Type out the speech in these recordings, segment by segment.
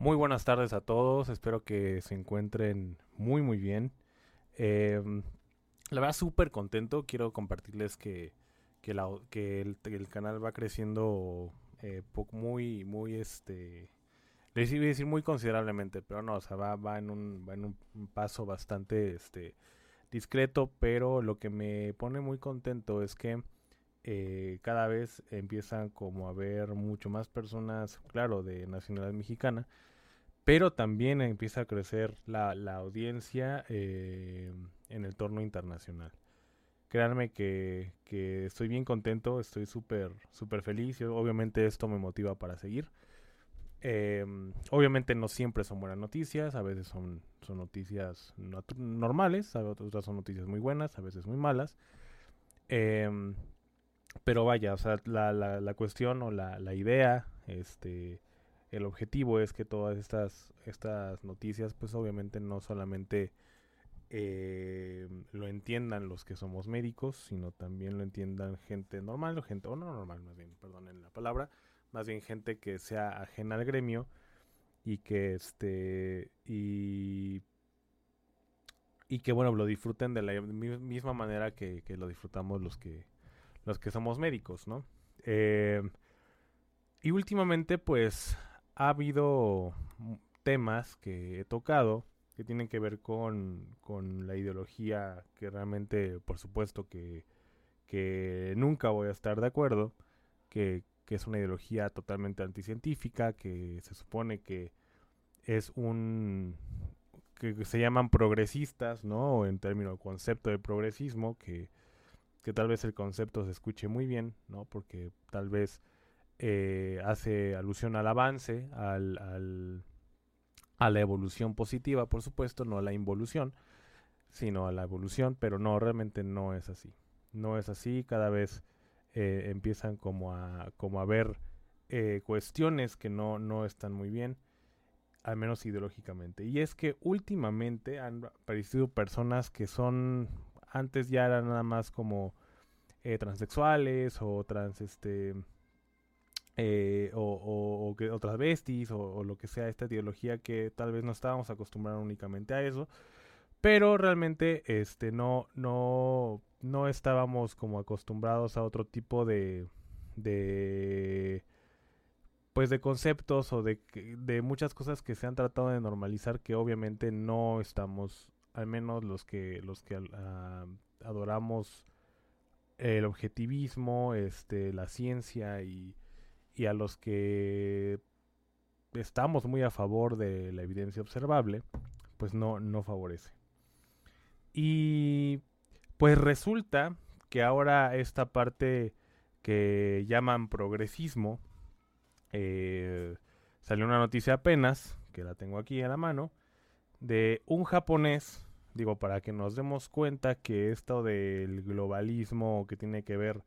Muy buenas tardes a todos, espero que se encuentren muy muy bien. Eh, la verdad súper contento, quiero compartirles que, que, el, canal va creciendo eh, muy, muy, este, les iba a decir muy considerablemente, pero no, o sea, va, va, en, un, va en un paso bastante, este, discreto, pero lo que me pone muy contento es que eh, cada vez empiezan como a ver mucho más personas, claro, de nacionalidad mexicana, pero también empieza a crecer la, la audiencia eh, en el torno internacional. Créanme que, que estoy bien contento, estoy súper súper feliz obviamente esto me motiva para seguir. Eh, obviamente no siempre son buenas noticias, a veces son, son noticias normales, a otras son noticias muy buenas, a veces muy malas. Eh, pero vaya, o sea, la, la, la cuestión o la, la idea, este, el objetivo es que todas estas, estas noticias, pues obviamente no solamente eh, lo entiendan los que somos médicos, sino también lo entiendan gente normal, o gente, o no normal, más bien, perdonen la palabra, más bien gente que sea ajena al gremio y que este y y que bueno lo disfruten de la misma manera que, que lo disfrutamos los que los que somos médicos, ¿no? Eh, y últimamente pues ha habido temas que he tocado que tienen que ver con, con la ideología que realmente, por supuesto, que, que nunca voy a estar de acuerdo, que, que es una ideología totalmente anticientífica, que se supone que es un que se llaman progresistas, ¿no? En términos concepto de progresismo, que, que tal vez el concepto se escuche muy bien, ¿no? Porque tal vez eh, hace alusión al avance, al, al, a la evolución positiva, por supuesto, no a la involución, sino a la evolución, pero no, realmente no es así. No es así, cada vez eh, empiezan como a, como a ver eh, cuestiones que no, no están muy bien, al menos ideológicamente. Y es que últimamente han aparecido personas que son, antes ya eran nada más como eh, transexuales o trans, este, eh, o, que otras besties o, lo que sea esta ideología que tal vez no estábamos acostumbrados únicamente a eso pero realmente este no no no estábamos como acostumbrados a otro tipo de de pues de conceptos o de, de muchas cosas que se han tratado de normalizar que obviamente no estamos al menos los que los que uh, adoramos el objetivismo este la ciencia y y a los que estamos muy a favor de la evidencia observable, pues no, no favorece. Y pues resulta que ahora esta parte que llaman progresismo, eh, salió una noticia apenas, que la tengo aquí a la mano, de un japonés, digo, para que nos demos cuenta que esto del globalismo que tiene que ver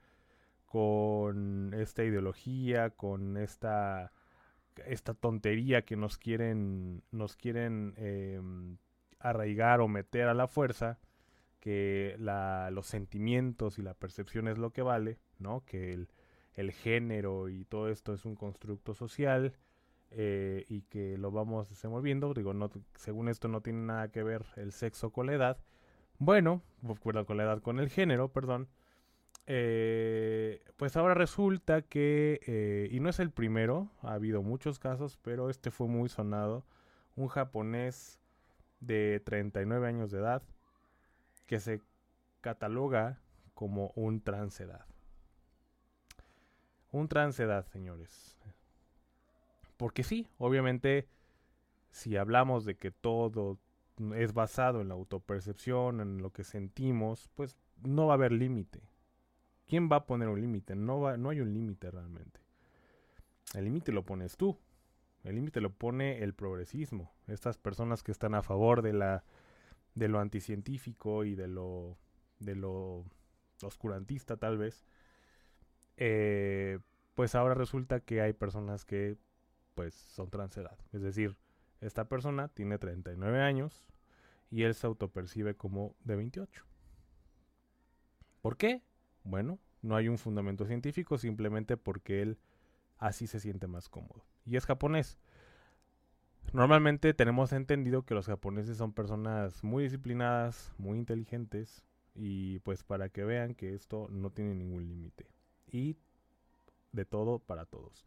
con esta ideología, con esta esta tontería que nos quieren nos quieren eh, arraigar o meter a la fuerza que la, los sentimientos y la percepción es lo que vale, ¿no? Que el, el género y todo esto es un constructo social eh, y que lo vamos desenvolviendo. Digo, no, según esto no tiene nada que ver el sexo con la edad. Bueno, con la edad, con el género, perdón. Eh, pues ahora resulta que, eh, y no es el primero, ha habido muchos casos, pero este fue muy sonado, un japonés de 39 años de edad que se cataloga como un transedad. Un transedad, señores. Porque sí, obviamente, si hablamos de que todo es basado en la autopercepción, en lo que sentimos, pues no va a haber límite. ¿Quién va a poner un límite? No, no hay un límite realmente. El límite lo pones tú. El límite lo pone el progresismo. Estas personas que están a favor de la de lo anticientífico y de lo de lo oscurantista tal vez. Eh, pues ahora resulta que hay personas que pues son transedad. Es decir, esta persona tiene 39 años y él se autopercibe como de 28. ¿Por qué? Bueno, no hay un fundamento científico, simplemente porque él así se siente más cómodo. Y es japonés. Normalmente tenemos entendido que los japoneses son personas muy disciplinadas, muy inteligentes, y pues para que vean que esto no tiene ningún límite. Y de todo para todos.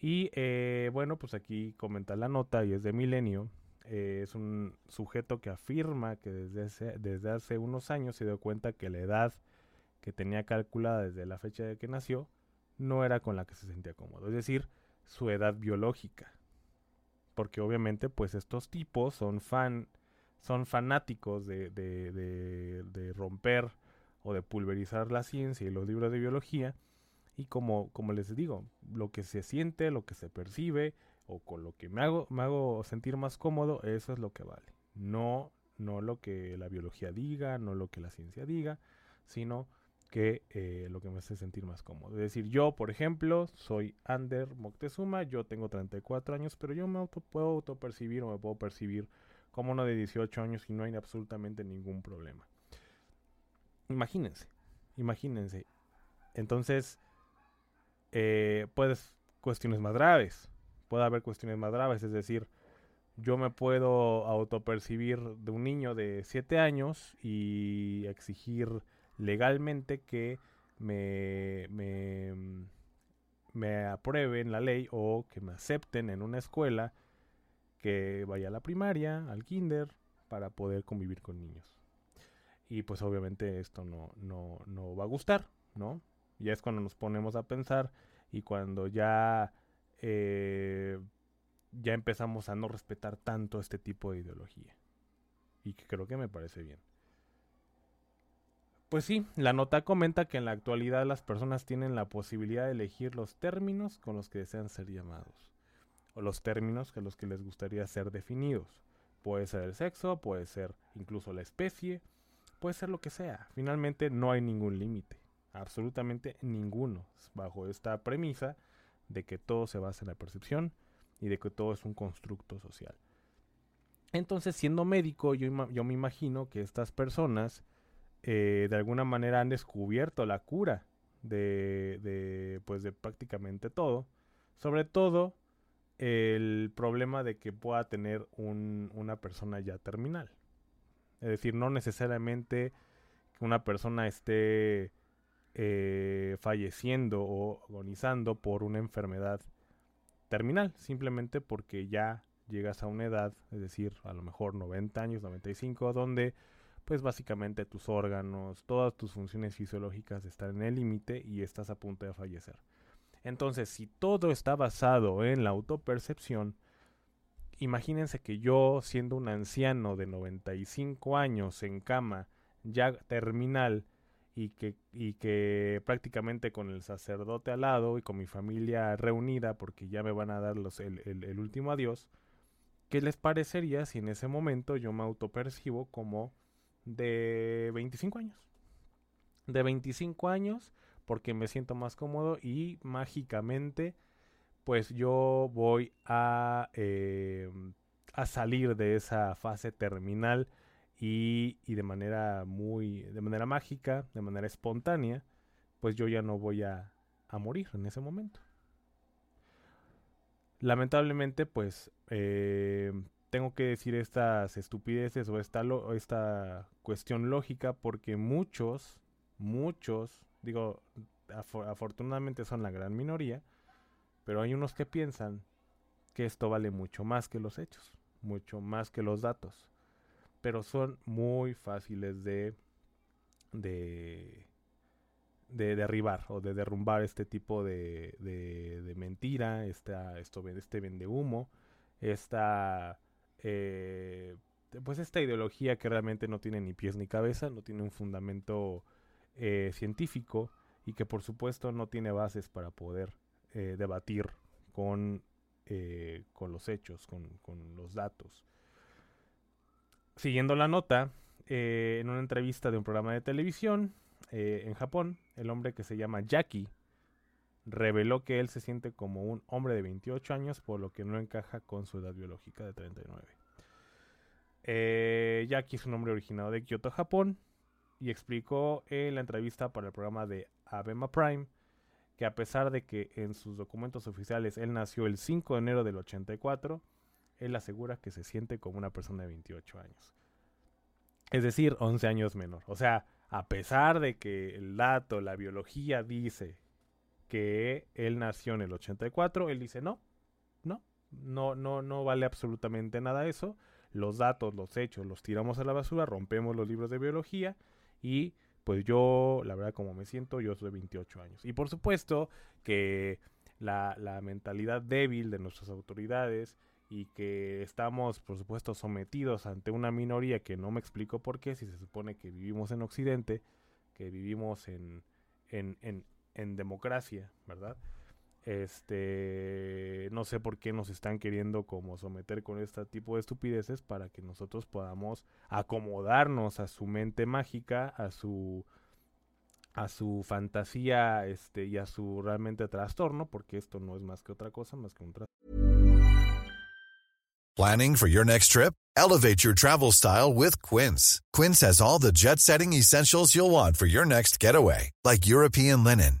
Y eh, bueno, pues aquí comenta la nota y es de Milenio. Eh, es un sujeto que afirma que desde, desde hace unos años se dio cuenta que la edad que tenía calculada desde la fecha de que nació no era con la que se sentía cómodo. Es decir, su edad biológica. Porque obviamente pues estos tipos son fan son fanáticos de, de, de, romper o de pulverizar la ciencia y los libros de biología. Y como, como les digo, lo que se siente, lo que se percibe, o con lo que me hago, me hago sentir más cómodo, eso es lo que vale. No, no lo que la biología diga, no lo que la ciencia diga, sino que eh, lo que me hace sentir más cómodo. Es decir, yo, por ejemplo, soy Ander Moctezuma, yo tengo 34 años, pero yo me auto, puedo autopercibir o me puedo percibir como uno de 18 años y no hay absolutamente ningún problema. Imagínense, imagínense. Entonces, eh, puedes cuestiones más graves. Puede haber cuestiones más graves, es decir, yo me puedo autopercibir de un niño de 7 años y exigir legalmente que me, me, me aprueben la ley o que me acepten en una escuela que vaya a la primaria, al kinder, para poder convivir con niños. Y pues obviamente esto no, no, no va a gustar, ¿no? Ya es cuando nos ponemos a pensar y cuando ya, eh, ya empezamos a no respetar tanto este tipo de ideología. Y que creo que me parece bien. Pues sí, la nota comenta que en la actualidad las personas tienen la posibilidad de elegir los términos con los que desean ser llamados o los términos que los que les gustaría ser definidos. Puede ser el sexo, puede ser incluso la especie, puede ser lo que sea. Finalmente no hay ningún límite, absolutamente ninguno, bajo esta premisa de que todo se basa en la percepción y de que todo es un constructo social. Entonces, siendo médico, yo, yo me imagino que estas personas eh, de alguna manera han descubierto la cura de, de, pues de prácticamente todo. Sobre todo el problema de que pueda tener un, una persona ya terminal. Es decir, no necesariamente que una persona esté eh, falleciendo o agonizando por una enfermedad terminal, simplemente porque ya llegas a una edad, es decir, a lo mejor 90 años, 95, donde pues básicamente tus órganos, todas tus funciones fisiológicas están en el límite y estás a punto de fallecer. Entonces, si todo está basado en la autopercepción, imagínense que yo, siendo un anciano de 95 años en cama, ya terminal, y que, y que prácticamente con el sacerdote al lado y con mi familia reunida, porque ya me van a dar los, el, el último adiós, ¿qué les parecería si en ese momento yo me autopercibo como de 25 años? De 25 años porque me siento más cómodo y mágicamente pues yo voy a, eh, a salir de esa fase terminal y, y, de manera muy, de manera mágica, de manera espontánea, pues yo ya no voy a, a morir en ese momento. Lamentablemente pues eh, tengo que decir estas estupideces o esta, cuestión lógica porque muchos, muchos digo, afortunadamente son la gran minoría, pero hay unos que piensan que esto vale mucho más que los hechos, mucho más que los datos, pero son muy fáciles de de, de derribar o de derrumbar este tipo de, de, mentira, este vende humo, esta eh, pues esta ideología que realmente no tiene ni pies ni cabeza, no tiene un fundamento eh, científico y que por supuesto no tiene bases para poder eh, debatir con, con los hechos, con, con, los datos. Siguiendo la nota, en una entrevista de un programa de televisión en Japón, el hombre que se llama Jackie reveló que él se siente como un hombre de 28 años, por lo que no encaja con su edad biológica de 39. Eh, Jackie es un hombre originado de Kyoto, Japón, y explicó en la entrevista para el programa de Abema Prime que a pesar de que en sus documentos oficiales él nació el 5 de enero del 84, él asegura que se siente como una persona de 28 años. Es decir, 11 años menor. O sea, a pesar de que el dato, la biología dice que él nació en el 84, él dice no, no, no, no, no vale absolutamente nada eso. Los datos, los hechos, los tiramos a la basura, rompemos los libros de biología y pues yo, la verdad, como me siento, yo soy 28 años. Y por supuesto que la, la mentalidad débil de nuestras autoridades y que estamos, por supuesto, sometidos ante una minoría que no me explico por qué, si se supone que vivimos en Occidente, que vivimos en, en, en, en democracia, ¿verdad? Este, no sé por qué nos están queriendo como someter con este tipo de estupideces para que nosotros podamos acomodarnos a su mente mágica, a su a su fantasía este y a su realmente trastorno, porque esto no es más que otra cosa, más que un trastorno. Planning for your next trip? Elevate your travel style with Quince. Quince has all the jet-setting essentials you'll want for your next getaway, like European linen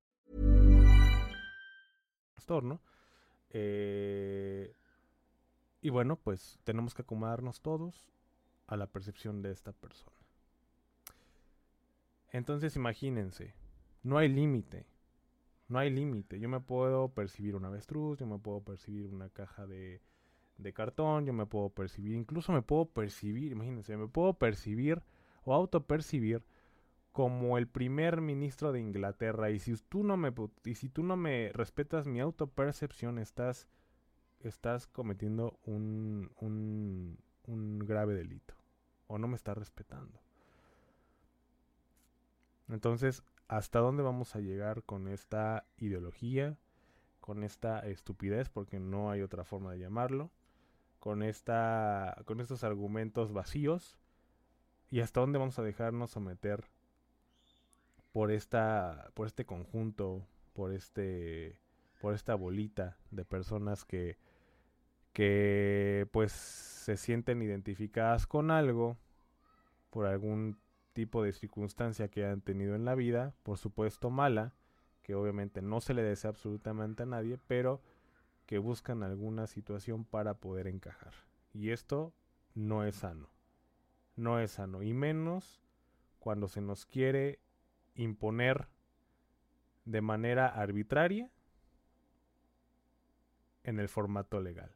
Eh, y bueno, pues tenemos que acomodarnos todos a la percepción de esta persona. Entonces imagínense, no hay límite. No hay límite. Yo me puedo percibir una avestruz, yo me puedo percibir una caja de, de cartón, yo me puedo percibir, incluso me puedo percibir, imagínense, me puedo percibir o autopercibir como el primer ministro de Inglaterra y si tú no me y si tú no me respetas mi autopercepción estás estás cometiendo un, un, un grave delito o no me estás respetando. Entonces, ¿hasta dónde vamos a llegar con esta ideología, con esta estupidez, porque no hay otra forma de llamarlo, con esta con estos argumentos vacíos y hasta dónde vamos a dejarnos someter por esta por este conjunto, por este por esta bolita de personas que que pues se sienten identificadas con algo por algún tipo de circunstancia que han tenido en la vida, por supuesto mala, que obviamente no se le desea absolutamente a nadie, pero que buscan alguna situación para poder encajar. Y esto no es sano. No es sano. Y menos cuando se nos quiere imponer de manera arbitraria en el formato legal.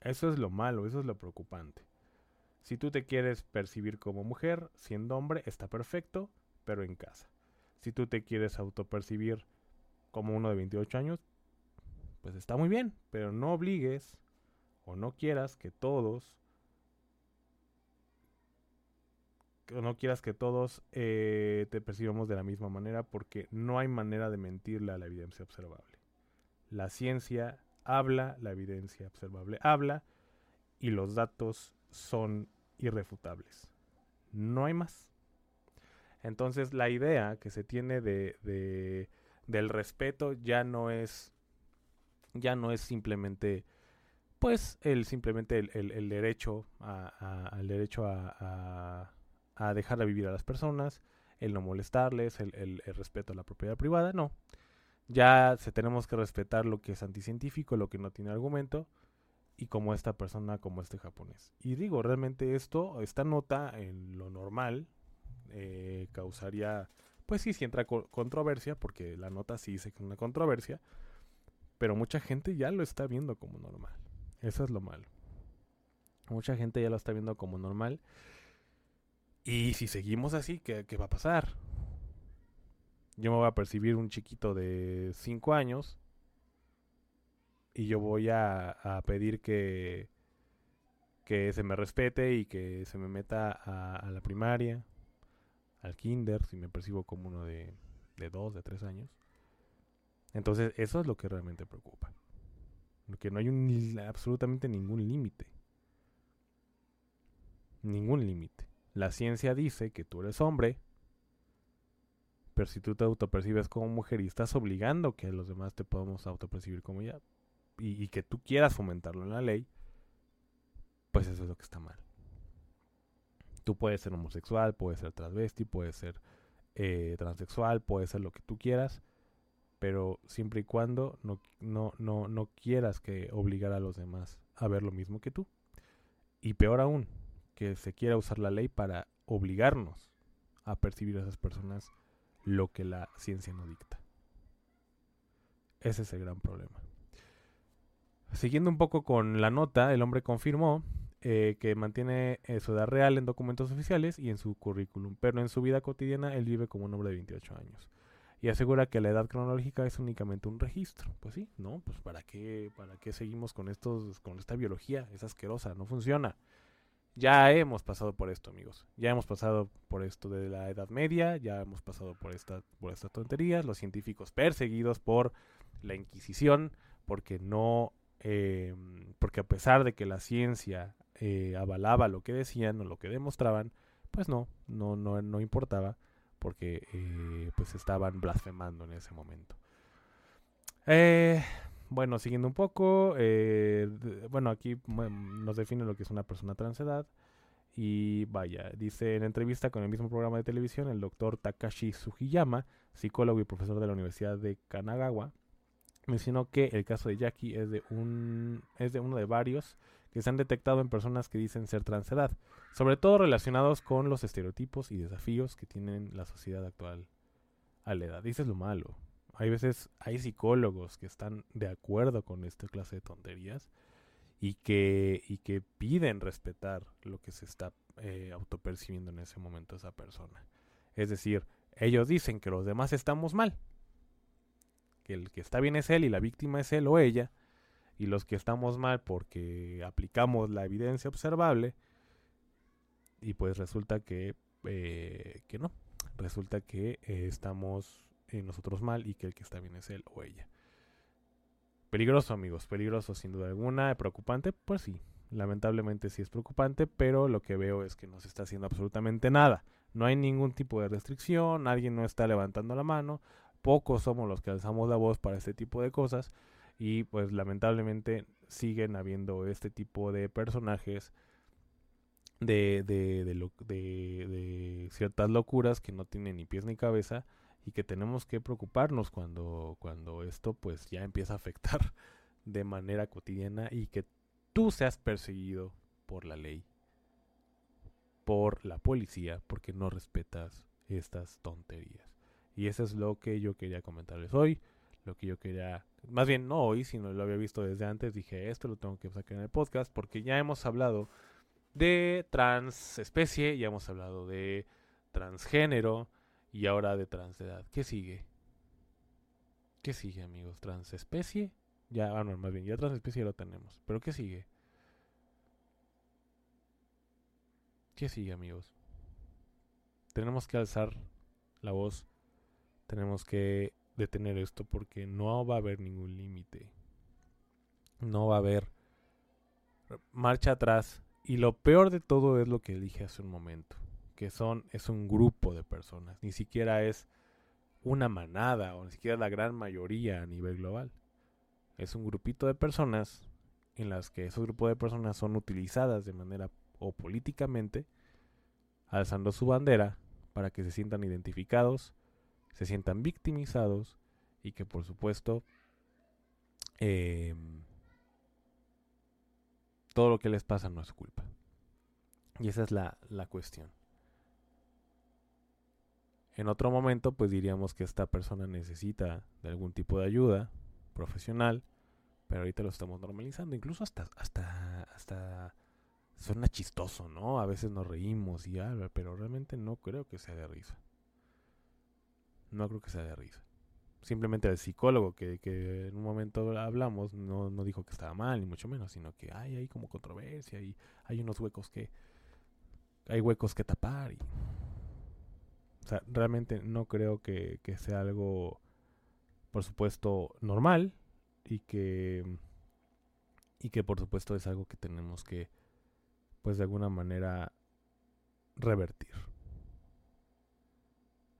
Eso es lo malo, eso es lo preocupante. Si tú te quieres percibir como mujer, siendo hombre, está perfecto, pero en casa. Si tú te quieres autopercibir como uno de 28 años, pues está muy bien, pero no obligues o no quieras que todos no quieras que todos eh, te percibamos de la misma manera porque no hay manera de mentirle a la evidencia observable. La ciencia habla, la evidencia observable habla y los datos son irrefutables. No hay más. Entonces la idea que se tiene de, de del respeto ya no es ya no es simplemente pues el simplemente el, derecho derecho a dejar de vivir a las personas, el no molestarles, el, el, el respeto a la propiedad privada, no. Ya se tenemos que respetar lo que es anticientífico, lo que no tiene argumento, y como esta persona, como este japonés. Y digo, realmente esto, esta nota en lo normal, eh, causaría, pues sí, sí entra controversia, porque la nota sí dice que es una controversia, pero mucha gente ya lo está viendo como normal. Eso es lo malo. Mucha gente ya lo está viendo como normal. Y si seguimos así, ¿qué, va a pasar? Yo me voy a percibir un chiquito de 5 años y yo voy a, pedir que, se me respete y que se me meta a, la primaria, al kinder, si me percibo como uno de, de dos, de tres años. Entonces, eso es lo que realmente preocupa. Que no hay un, absolutamente ningún límite. Ningún límite. La ciencia dice que tú eres hombre, pero si tú te autopercibes como mujer y estás obligando que los demás te podamos autopercibir como ya, y, y, que tú quieras fomentarlo en la ley, pues eso es lo que está mal. Tú puedes ser homosexual, puedes ser transvesti, puedes ser eh, transexual, puedes ser lo que tú quieras, pero siempre y cuando no, no, no, no quieras que obligar a los demás a ver lo mismo que tú. Y peor aún, que se quiera usar la ley para obligarnos a percibir a esas personas lo que la ciencia no dicta. Ese es el gran problema. Siguiendo un poco con la nota, el hombre confirmó eh, que mantiene eh, su edad real en documentos oficiales y en su currículum, pero en su vida cotidiana él vive como un hombre de 28 años. Y asegura que la edad cronológica es únicamente un registro. Pues sí, ¿no? Pues ¿para qué, para qué seguimos con, estos, con esta biología? Es asquerosa, no funciona. Ya hemos pasado por esto, amigos. Ya hemos pasado por esto de la Edad Media, ya hemos pasado por, esta, por estas tonterías, los científicos perseguidos por la Inquisición, porque no, eh, porque a pesar de que la ciencia eh, avalaba lo que decían o lo que demostraban, pues no, no, no, no importaba, porque eh, pues estaban blasfemando en ese momento. Eh, bueno, siguiendo un poco, eh, bueno, aquí nos define lo que es una persona transedad. Y vaya, dice en entrevista con el mismo programa de televisión, el doctor Takashi Sugiyama, psicólogo y profesor de la Universidad de Kanagawa, mencionó que el caso de Jackie es de, un, es de uno de varios que se han detectado en personas que dicen ser transedad, sobre todo relacionados con los estereotipos y desafíos que tienen la sociedad actual a la edad. Dices lo malo, hay veces, hay psicólogos que están de acuerdo con esta clase de tonterías y que, y que piden respetar lo que se está eh, autopercibiendo en ese momento esa persona. Es decir, ellos dicen que los demás estamos mal, que el que está bien es él y la víctima es él o ella, y los que estamos mal porque aplicamos la evidencia observable, y pues resulta que, eh, que no, resulta que eh, estamos nosotros mal y que el que está bien es él o ella. Peligroso, amigos, peligroso sin duda alguna, preocupante, pues sí, lamentablemente sí es preocupante, pero lo que veo es que no se está haciendo absolutamente nada. No hay ningún tipo de restricción, nadie no está levantando la mano, pocos somos los que alzamos la voz para este tipo de cosas y pues lamentablemente siguen habiendo este tipo de personajes de, de, de ciertas locuras que no tienen ni pies ni cabeza y que tenemos que preocuparnos cuando, cuando esto pues ya empieza a afectar de manera cotidiana y que tú seas perseguido por la ley, por la policía, porque no respetas estas tonterías. Y eso es lo que yo quería comentarles hoy, lo que yo quería, más bien no hoy, sino lo había visto desde antes, dije esto lo tengo que sacar en el podcast porque ya hemos hablado de transespecie, ya hemos hablado de transgénero, y ahora de transedad. ¿Qué sigue? ¿Qué sigue, amigos? ¿Transespecie? Ya, ah, más bien, ya transespecie lo tenemos. ¿Pero qué sigue? ¿Qué sigue, amigos? Tenemos que alzar la voz. Tenemos que detener esto porque no va a haber ningún límite. No va a haber marcha atrás. Y lo peor de todo es lo que dije hace un momento que son, es un grupo de personas, ni siquiera es una manada o ni siquiera la gran mayoría a nivel global. Es un grupito de personas en las que esos grupos de personas son utilizadas de manera o políticamente alzando su bandera para que se sientan identificados, se sientan victimizados y que por supuesto em, todo lo que les pasa no es culpa. Y esa es la, la cuestión. En otro momento, pues diríamos que esta persona necesita de algún tipo de ayuda profesional, pero ahorita lo estamos normalizando, incluso hasta hasta hasta suena chistoso, ¿no? A veces nos reímos y algo, pero realmente no creo que sea de risa. No creo que sea de risa. Simplemente el psicólogo que, que en un momento hablamos no, no dijo que estaba mal, ni mucho menos, sino que hay como controversia y hay unos huecos que... Hay huecos que tapar y... O sea, realmente no creo que, que sea algo, por supuesto, normal y que... Y que por supuesto es algo que tenemos que pues de alguna manera revertir.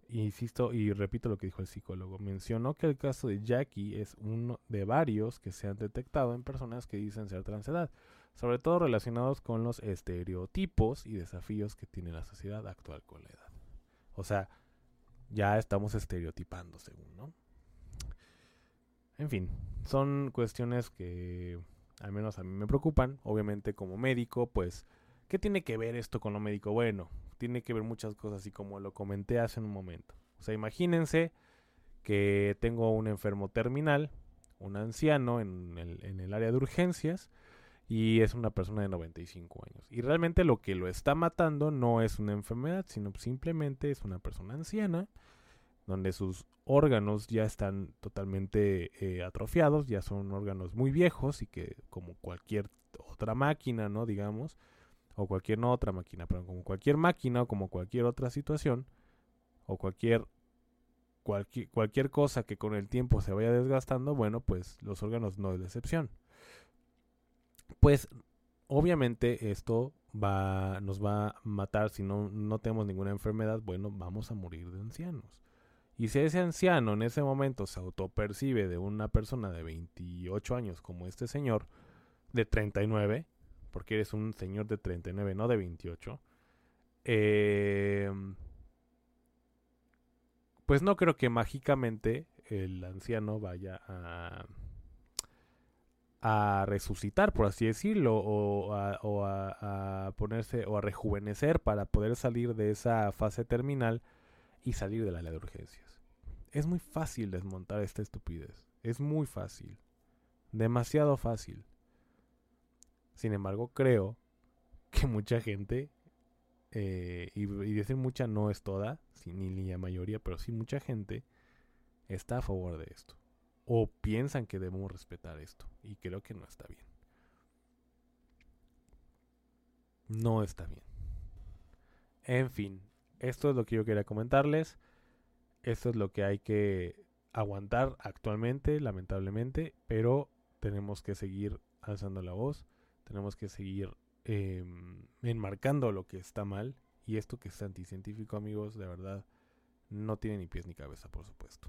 Insisto y repito lo que dijo el psicólogo. Mencionó que el caso de Jackie es uno de varios que se han detectado en personas que dicen ser transedad, sobre todo relacionados con los estereotipos y desafíos que tiene la sociedad actual con la edad. O sea, ya estamos estereotipando según, ¿no? En fin, son cuestiones que al menos a mí me preocupan. Obviamente como médico, pues, ¿qué tiene que ver esto con lo médico? Bueno, tiene que ver muchas cosas, así como lo comenté hace un momento. O sea, imagínense que tengo un enfermo terminal, un anciano en el área de urgencias, y es una persona de 95 años. Y realmente lo que lo está matando no es una enfermedad, sino simplemente es una persona anciana donde sus órganos ya están totalmente eh, atrofiados, ya son órganos muy viejos y que como cualquier otra máquina, ¿no? Digamos, o cualquier no otra máquina, pero como cualquier máquina o como cualquier otra situación, o cualquier, cualquier, cualquier cosa que con el tiempo se vaya desgastando, bueno, pues los órganos no es la excepción. Pues obviamente esto va, nos va a matar si no, no tenemos ninguna enfermedad, bueno, vamos a morir de ancianos. Y si ese anciano en ese momento se autopercibe de una persona de 28 años como este señor, de 39, porque eres un señor de 39, no de 28, eh, pues no creo que mágicamente el anciano vaya a, a resucitar, por así decirlo, o, a, ponerse o a rejuvenecer para poder salir de esa fase terminal y salir de la ley de urgencias. Es muy fácil desmontar esta estupidez. Es muy fácil. Demasiado fácil. Sin embargo, creo que mucha gente, eh, y, y, decir mucha no es toda, ni la mayoría, pero sí mucha gente está a favor de esto. O piensan que debemos respetar esto. Y creo que no está bien. No está bien. En fin, esto es lo que yo quería comentarles. Esto es lo que hay que aguantar actualmente, lamentablemente, pero tenemos que seguir alzando la voz, tenemos que seguir eh, enmarcando lo que está mal y esto que es anticientífico, amigos, de verdad, no tiene ni pies ni cabeza, por supuesto.